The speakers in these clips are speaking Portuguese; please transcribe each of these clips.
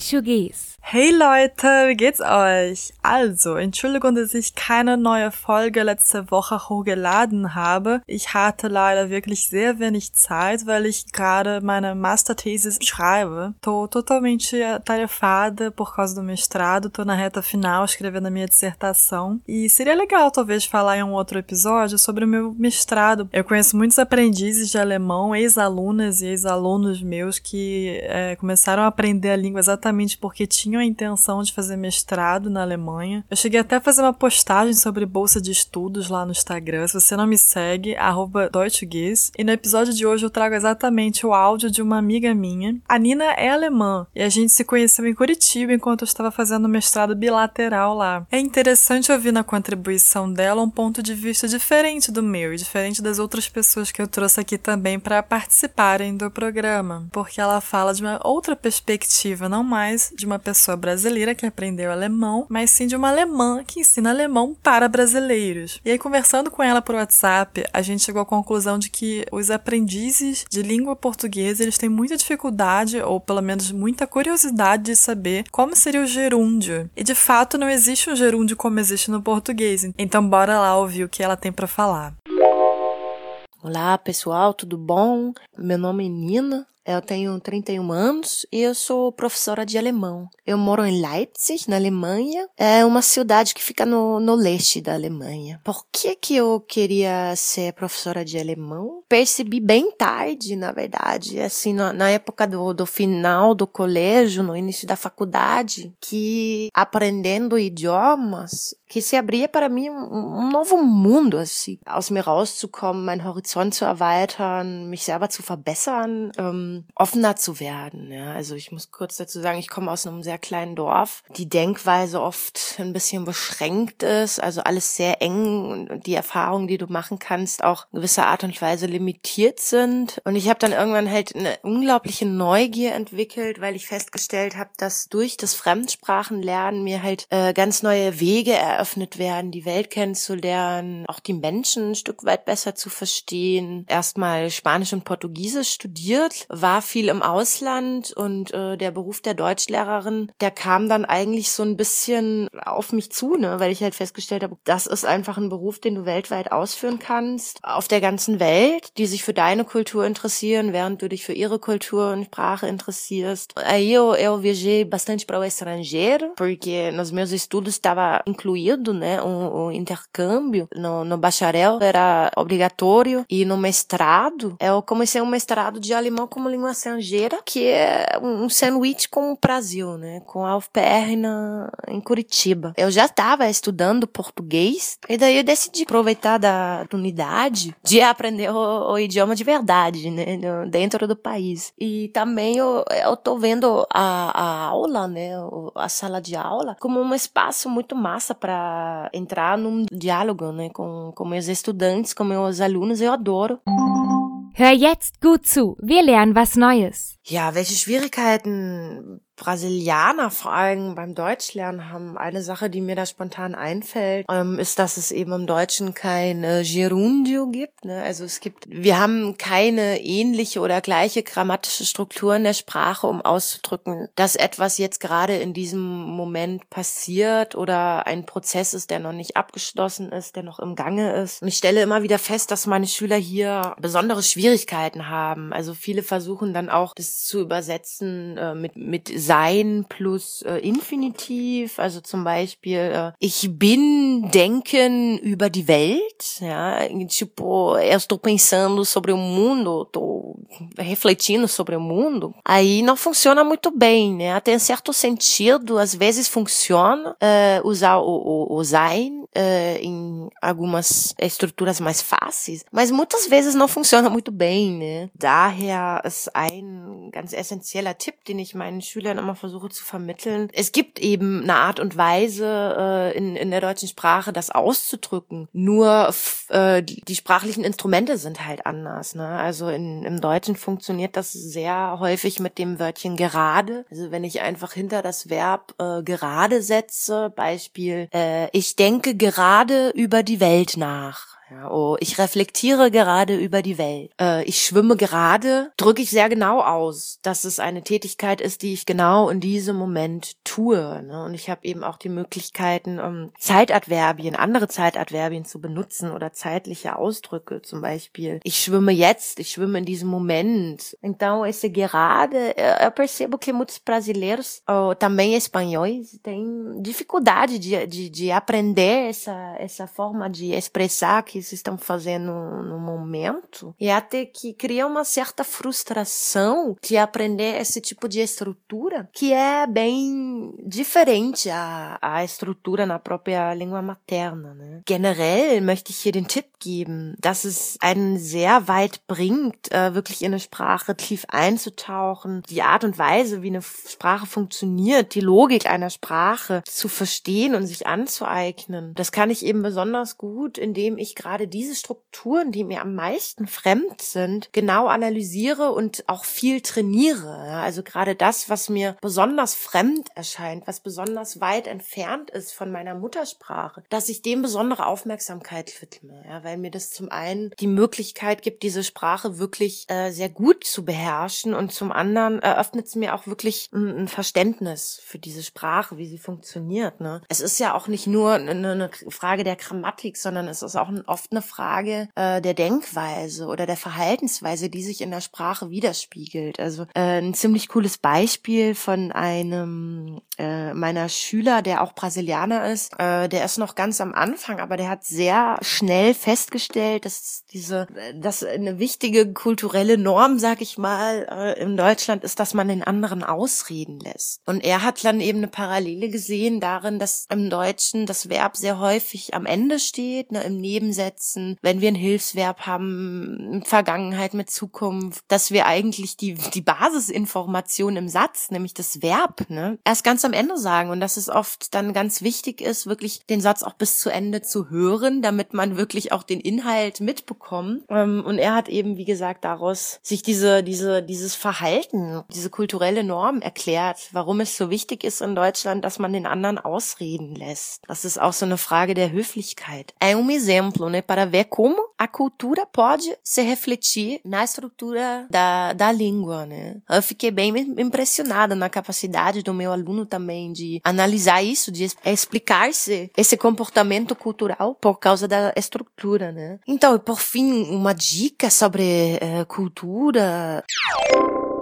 Deutschugis. Hey Leute, wie geht's euch? Also, Entschuldigung, dass ich keine neue Folge letzte Woche hochgeladen habe. Ich hatte leider wirklich sehr wenig Zeit, weil ich gerade meine Masterthesis schreibe. Tô totalmente atarefada por causa do mestrado, tô na reta final escrevendo a minha dissertação. E seria legal talvez falar em um outro episódio sobre o meu mestrado. Eu conheço muitos aprendizes de alemão, ex-alunas e ex-alunos meus que é, começaram a aprender a língua exatamente porque tinham a intenção de fazer mestrado na Alemanha. Eu cheguei até a fazer uma postagem sobre bolsa de estudos lá no Instagram. Se você não me segue, arroba. E no episódio de hoje eu trago exatamente o áudio de uma amiga minha. A Nina é alemã e a gente se conheceu em Curitiba enquanto eu estava fazendo mestrado bilateral lá. É interessante ouvir na contribuição dela um ponto de vista diferente do meu e diferente das outras pessoas que eu trouxe aqui também para participarem do programa, porque ela fala de uma outra perspectiva, não mais de uma pessoa brasileira que aprendeu alemão, mas sim de uma alemã que ensina alemão para brasileiros. E aí, conversando com ela por WhatsApp, a gente chegou à conclusão de que os aprendizes de língua portuguesa eles têm muita dificuldade, ou pelo menos muita curiosidade de saber como seria o gerúndio. E de fato não existe um gerúndio como existe no português. Então bora lá ouvir o que ela tem para falar. Olá pessoal, tudo bom? Meu nome é Nina, eu tenho 31 anos e eu sou professora de alemão. Eu moro em Leipzig, na Alemanha. É uma cidade que fica no, no leste da Alemanha. Por que que eu queria ser professora de alemão? Percebi bem tarde, na verdade, assim, na, na época do, do final do colégio, no início da faculdade, que aprendendo idiomas, que se abria para mim um, um novo mundo, assim, aus mir rauszukommen, meinen Horizont zu erweitern, mich selber zu verbessern. Ähm, offener zu werden. Ja. Also ich muss kurz dazu sagen, ich komme aus einem sehr kleinen Dorf. Die Denkweise oft ein bisschen beschränkt ist, also alles sehr eng und die Erfahrungen, die du machen kannst, auch in gewisser Art und Weise limitiert sind. Und ich habe dann irgendwann halt eine unglaubliche Neugier entwickelt, weil ich festgestellt habe, dass durch das Fremdsprachenlernen mir halt äh, ganz neue Wege eröffnet werden, die Welt kennenzulernen, auch die Menschen ein Stück weit besser zu verstehen. Erstmal Spanisch und Portugiesisch studiert, war viel im Ausland und äh, der Beruf der Deutschlehrerin, der kam dann eigentlich so ein bisschen auf mich zu, ne, weil ich halt festgestellt habe, das ist einfach ein Beruf, den du weltweit ausführen kannst, auf der ganzen Welt, die sich für deine Kultur interessieren, während du dich für ihre Kultur und Sprache interessierst. Eu, eu viajei bastante para o estrangeiro, porque nos meus estudos estava incluído, né, um intercâmbio no, no bacharel, era obrigatório, e no mestrado, eu comecei um mestrado de alemão como língua estrangeira, que é um sanduíche com o Brasil, né? Com a UFPR na, em Curitiba. Eu já estava estudando português, e daí eu decidi aproveitar da unidade de aprender o, o idioma de verdade, né? Dentro do país. E também eu, eu tô vendo a, a aula, né? A sala de aula, como um espaço muito massa para entrar num diálogo, né? Com, com meus estudantes, com meus alunos. Eu adoro. Hör jetzt gut zu, wir lernen was Neues. Ja, welche Schwierigkeiten Brasilianer vor allem beim Deutschlernen haben. Eine Sache, die mir da spontan einfällt, ähm, ist, dass es eben im Deutschen kein Gerundio gibt. Ne? Also es gibt, wir haben keine ähnliche oder gleiche grammatische Struktur in der Sprache, um auszudrücken, dass etwas jetzt gerade in diesem Moment passiert oder ein Prozess ist, der noch nicht abgeschlossen ist, der noch im Gange ist. Und ich stelle immer wieder fest, dass meine Schüler hier besondere Schwierigkeiten haben. Also viele versuchen dann auch, das zu übersetzen äh, mit, mit sein plus äh, Infinitiv, also zum Beispiel äh, ich bin denken über die Welt, ja, tipo, eu estou pensando sobre o mundo, tô refletindo sobre o mundo. Aí não funciona muito bem, né? Tem certo sentido, às vezes funciona uh, usar o, o, o sein uh, em algumas estruturas mais fáceis, mas muitas vezes não funciona muito bem, né? Daher ist ein ganz essentieller Tipp, den ich meinen Schülern immer versuche zu vermitteln. Es gibt eben eine Art und Weise äh, in, in der deutschen Sprache, das auszudrücken. Nur äh, die sprachlichen Instrumente sind halt anders. Ne? Also in, im Deutschen funktioniert das sehr häufig mit dem Wörtchen gerade. Also wenn ich einfach hinter das Verb äh, gerade setze, Beispiel, äh, ich denke gerade über die Welt nach Ja, oh, ich reflektiere gerade über die Welt. Äh, ich schwimme gerade, drücke ich sehr genau aus, dass es eine Tätigkeit ist, die ich genau in diesem Moment tue. Ne? Und ich habe eben auch die Möglichkeiten, um Zeitadverbien, andere Zeitadverbien zu benutzen oder zeitliche Ausdrücke, zum Beispiel. Ich schwimme jetzt, ich schwimme in diesem Moment. Então, esse gerade, eu percebo que muitos brasileiros, ou também espanhóis, têm dificuldade de, de, de aprender essa, essa forma de expressar que eles estão fazendo no momento e até que cria uma certa frustração de aprender esse tipo de estrutura que é bem diferente à, à Estrutura na própria língua materna. Ne? Generell möchte ich hier den Tipp geben, dass es einen sehr weit bringt, äh, wirklich in eine Sprache tief einzutauchen, die Art und Weise, wie eine Sprache funktioniert, die Logik einer Sprache zu verstehen und sich anzueignen. Das kann ich eben besonders gut, indem ich gerade gerade diese Strukturen, die mir am meisten fremd sind, genau analysiere und auch viel trainiere. Also gerade das, was mir besonders fremd erscheint, was besonders weit entfernt ist von meiner Muttersprache, dass ich dem besondere Aufmerksamkeit widme, ja, weil mir das zum einen die Möglichkeit gibt, diese Sprache wirklich äh, sehr gut zu beherrschen und zum anderen eröffnet es mir auch wirklich ein, ein, Verständnis für diese Sprache, wie sie funktioniert. Ne? Es ist ja auch nicht nur eine, eine Frage der Grammatik, sondern es ist auch ein oft eine Frage äh, der Denkweise oder der Verhaltensweise, die sich in der Sprache widerspiegelt. Also äh, ein ziemlich cooles Beispiel von einem äh, meiner Schüler, der auch Brasilianer ist, äh, der ist noch ganz am Anfang, aber der hat sehr schnell festgestellt, dass diese, dass eine wichtige kulturelle Norm, sag ich mal, äh, in Deutschland ist, dass man den anderen ausreden lässt. Und er hat dann eben eine Parallele gesehen darin, dass im Deutschen das Verb sehr häufig am Ende steht, ne, im Nebensatz setzen, wenn wir ein Hilfsverb haben, Vergangenheit mit Zukunft, dass wir eigentlich die, die Basisinformation im Satz, nämlich das Verb, ne, erst ganz am Ende sagen und dass es oft dann ganz wichtig ist, wirklich den Satz auch bis zu Ende zu hören, damit man wirklich auch den Inhalt mitbekommt. Ähm, und er hat eben, wie gesagt, daraus sich diese, diese, dieses Verhalten, diese kulturelle Norm erklärt, warum es so wichtig ist in Deutschland, dass man den anderen ausreden lässt. Das ist auch so eine Frage der Höflichkeit. Ein exemplo, né, para ver como a cultura pode se refletir na estrutura da, da língua, né. Eu fiquei bem impressionada na capacidade do meu aluno também de analisar isso, de explicar-se esse comportamento cultural por causa da estrutura, né. Então, por fim, uma dica sobre uh, cultura.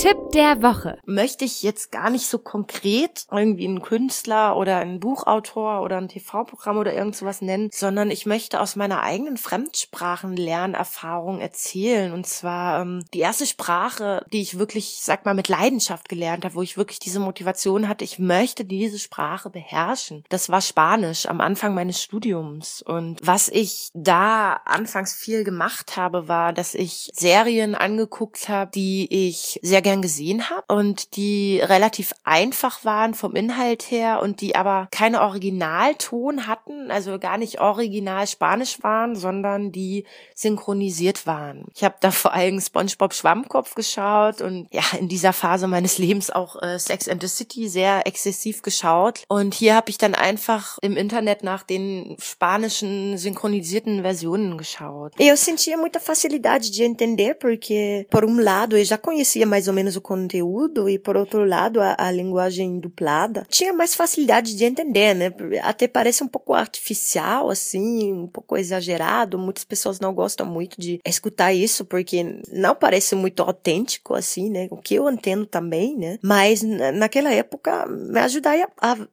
Tipp der Woche. Möchte ich jetzt gar nicht so konkret irgendwie einen Künstler oder einen Buchautor oder ein TV-Programm oder irgend sowas nennen, sondern ich möchte aus meiner eigenen Fremdsprachenlernerfahrung erzählen. Und zwar ähm, die erste Sprache, die ich wirklich, sag mal, mit Leidenschaft gelernt habe, wo ich wirklich diese Motivation hatte, ich möchte diese Sprache beherrschen. Das war Spanisch am Anfang meines Studiums. Und was ich da anfangs viel gemacht habe, war, dass ich Serien angeguckt habe, die ich sehr gerne gern gesehen habe und die relativ einfach waren vom Inhalt her und die aber keine Originalton hatten, also gar nicht original Spanisch waren, sondern die synchronisiert waren. Ich habe da vor allem SpongeBob Schwammkopf geschaut und ja, in dieser Phase meines Lebens auch äh, Sex and the City sehr exzessiv geschaut und hier habe ich dann einfach im Internet nach den spanischen synchronisierten Versionen geschaut. Eu sentia muita facilidade de entender porque por um lado eu já conhecia mais ou menos o conteúdo e, por outro lado, a, a linguagem dublada, tinha mais facilidade de entender, né? Até parece um pouco artificial, assim, um pouco exagerado. Muitas pessoas não gostam muito de escutar isso porque não parece muito autêntico, assim, né? O que eu entendo também, né? Mas naquela época me ajudava,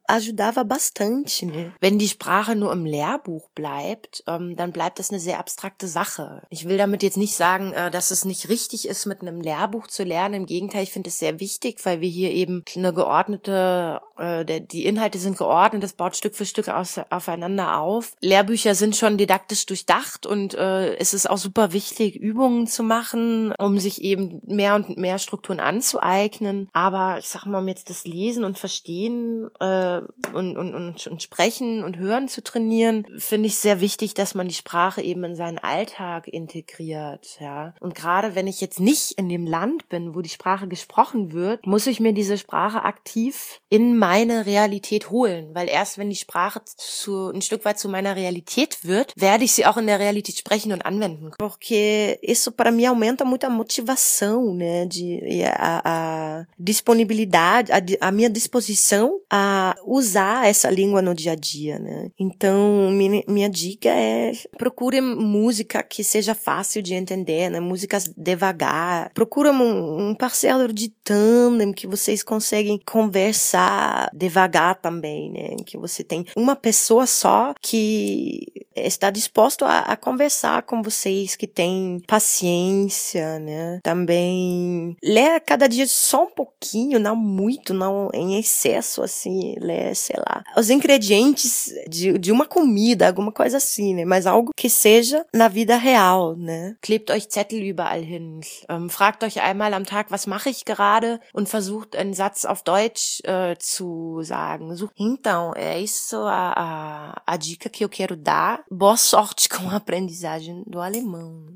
ajudava bastante, né? Wenn die Sprache nur im Lehrbuch bleibt, ähm, dann bleibt das eine sehr abstrakte Sache. Ich will damit jetzt nicht sagen, äh, dass es nicht richtig ist, mit einem Lehrbuch zu lernen. Gegenteil, ich finde es sehr wichtig, weil wir hier eben eine geordnete, äh, der, die Inhalte sind geordnet, das baut Stück für Stück aus, aufeinander auf. Lehrbücher sind schon didaktisch durchdacht und äh, es ist auch super wichtig, Übungen zu machen, um sich eben mehr und mehr Strukturen anzueignen. Aber ich sag mal, um jetzt das Lesen und Verstehen äh, und, und, und, und Sprechen und Hören zu trainieren, finde ich sehr wichtig, dass man die Sprache eben in seinen Alltag integriert. Ja. Und gerade wenn ich jetzt nicht in dem Land bin, wo die Sprache gesprochen wird, muss ich mir diese Sprache aktiv in meine Realität holen, weil erst wenn die Sprache zu, ein Stück weit zu meiner Realität wird, werde ich sie auch in der Realität sprechen und anwenden. Porque isso para mim aumenta muito a motivação, né, de a, a disponibilidade, a, a minha disposição a usar essa língua no dia a dia, né? Então, minha, minha dica é procure música que seja fácil de entender, né? Músicas devagar. Procura um, um parceiro de tandem que vocês conseguem conversar devagar também, né? Que você tem uma pessoa só que está disposto a, a conversar com vocês, que tem paciência, né? Também ler cada dia só um pouquinho, não muito, não em excesso, assim, ler, sei lá, os ingredientes de, de uma comida, alguma coisa assim, né? Mas algo que seja na vida real, né? Klebt euch Zettel überall hin. Ähm, fragt euch einmal am Tag, was mache ich gerade? Und versucht einen Satz auf Deutsch äh, zu sagen. Então, é isso a, a, a dica que eu quero dar. Boa sorte com a aprendizagem do alemão.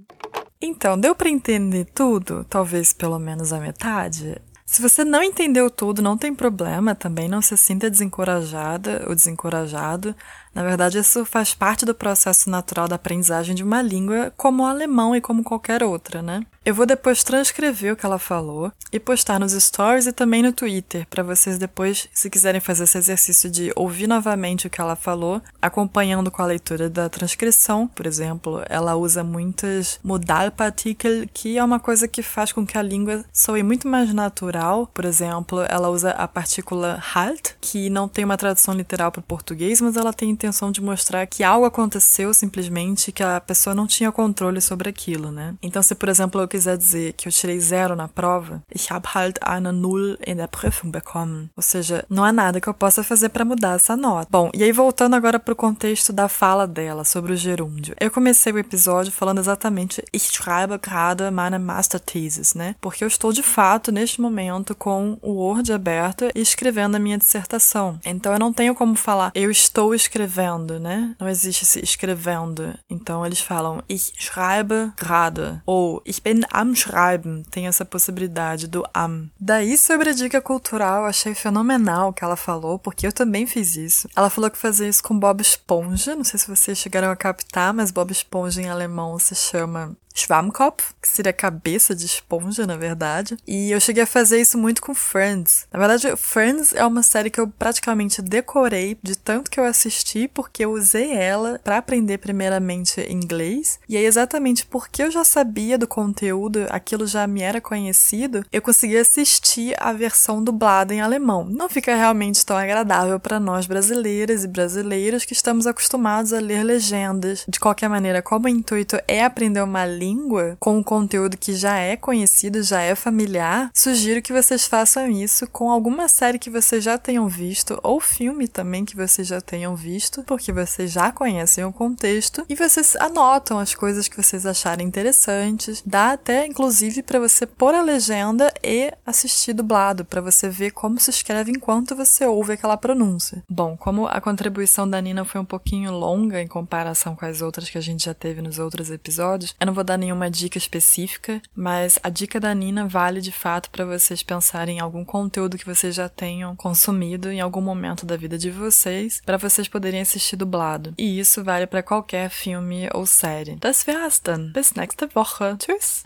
Então, deu para entender tudo? Talvez pelo menos a metade? Se você não entendeu tudo, não tem problema, também não se sinta desencorajada ou desencorajado. Na verdade, isso faz parte do processo natural da aprendizagem de uma língua, como o alemão e como qualquer outra, né? Eu vou depois transcrever o que ela falou e postar nos stories e também no Twitter, para vocês depois, se quiserem fazer esse exercício de ouvir novamente o que ela falou, acompanhando com a leitura da transcrição. Por exemplo, ela usa muitas Modalpartikel, que é uma coisa que faz com que a língua soe muito mais natural. Por exemplo, ela usa a partícula halt, que não tem uma tradução literal para o português, mas ela tem intenção de mostrar que algo aconteceu simplesmente que a pessoa não tinha controle sobre aquilo, né? Então, se por exemplo eu quiser dizer que eu tirei zero na prova, ich habe halt eine Null in der Prüfung bekommen. Ou seja, não há nada que eu possa fazer para mudar essa nota. Bom, e aí voltando agora pro contexto da fala dela sobre o gerúndio. Eu comecei o episódio falando exatamente ich schreibe gerade meine Masterthesis, né? Porque eu estou de fato neste momento com o Word aberto e escrevendo a minha dissertação. Então eu não tenho como falar eu estou escrevendo escrevendo, né? Não existe esse escrevendo. Então eles falam ich schreibe gerade ou ich bin am schreiben. Tem essa possibilidade do am. Daí sobre a dica cultural, achei fenomenal o que ela falou, porque eu também fiz isso. Ela falou que fazia isso com Bob Esponja. Não sei se vocês chegaram a captar, mas Bob Esponja em alemão se chama Schwammkopf, que seria cabeça de esponja, na verdade. E eu cheguei a fazer isso muito com Friends. Na verdade, Friends é uma série que eu praticamente decorei de tanto que eu assisti, porque eu usei ela para aprender primeiramente inglês. E aí, exatamente porque eu já sabia do conteúdo, aquilo já me era conhecido, eu consegui assistir a versão dublada em alemão. Não fica realmente tão agradável para nós brasileiras e brasileiros que estamos acostumados a ler legendas. De qualquer maneira, como o intuito é aprender uma língua com um conteúdo que já é conhecido, já é familiar, sugiro que vocês façam isso com alguma série que vocês já tenham visto ou filme também que vocês já tenham visto, porque vocês já conhecem o contexto e vocês anotam as coisas que vocês acharem interessantes. Dá até inclusive para você pôr a legenda e assistir dublado para você ver como se escreve enquanto você ouve aquela pronúncia. Bom, como a contribuição da Nina foi um pouquinho longa em comparação com as outras que a gente já teve nos outros episódios, eu não vou dar dar nenhuma dica específica, mas a dica da Nina vale de fato para vocês pensarem em algum conteúdo que vocês já tenham consumido em algum momento da vida de vocês, para vocês poderem assistir dublado. E isso vale para qualquer filme ou série. Das wär's dann. Bis nächste Woche. Tschüss.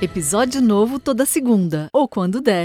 Episódio novo toda segunda, ou quando der.